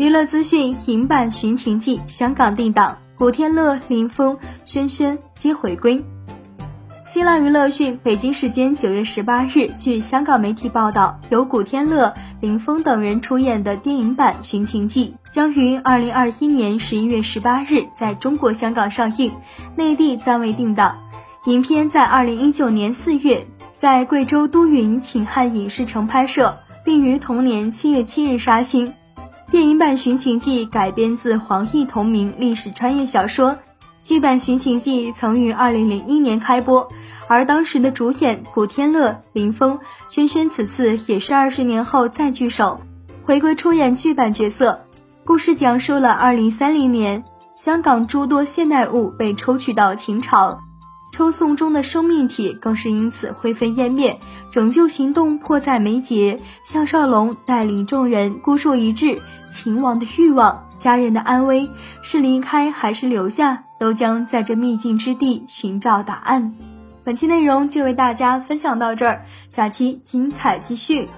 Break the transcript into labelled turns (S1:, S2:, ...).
S1: 娱乐资讯：影版《寻秦记》香港定档，古天乐、林峰、轩轩皆回归。新浪娱乐讯，北京时间九月十八日，据香港媒体报道，由古天乐、林峰等人出演的电影版《寻秦记》将于二零二一年十一月十八日在中国香港上映，内地暂未定档。影片在二零一九年四月在贵州都匀秦汉影视城拍摄，并于同年七月七日杀青。电影版《寻秦记》改编自黄奕同名历史穿越小说。剧版《寻秦记》曾于二零零一年开播，而当时的主演古天乐、林峰、轩轩此次也是二十年后再聚首，回归出演剧版角色。故事讲述了二零三零年，香港诸多现代物被抽取到秦朝，抽送中的生命体更是因此灰飞烟灭，拯救行动迫在眉睫。项少龙带领众人孤注一掷，秦王的欲望。家人的安危是离开还是留下，都将在这秘境之地寻找答案。本期内容就为大家分享到这儿，下期精彩继续。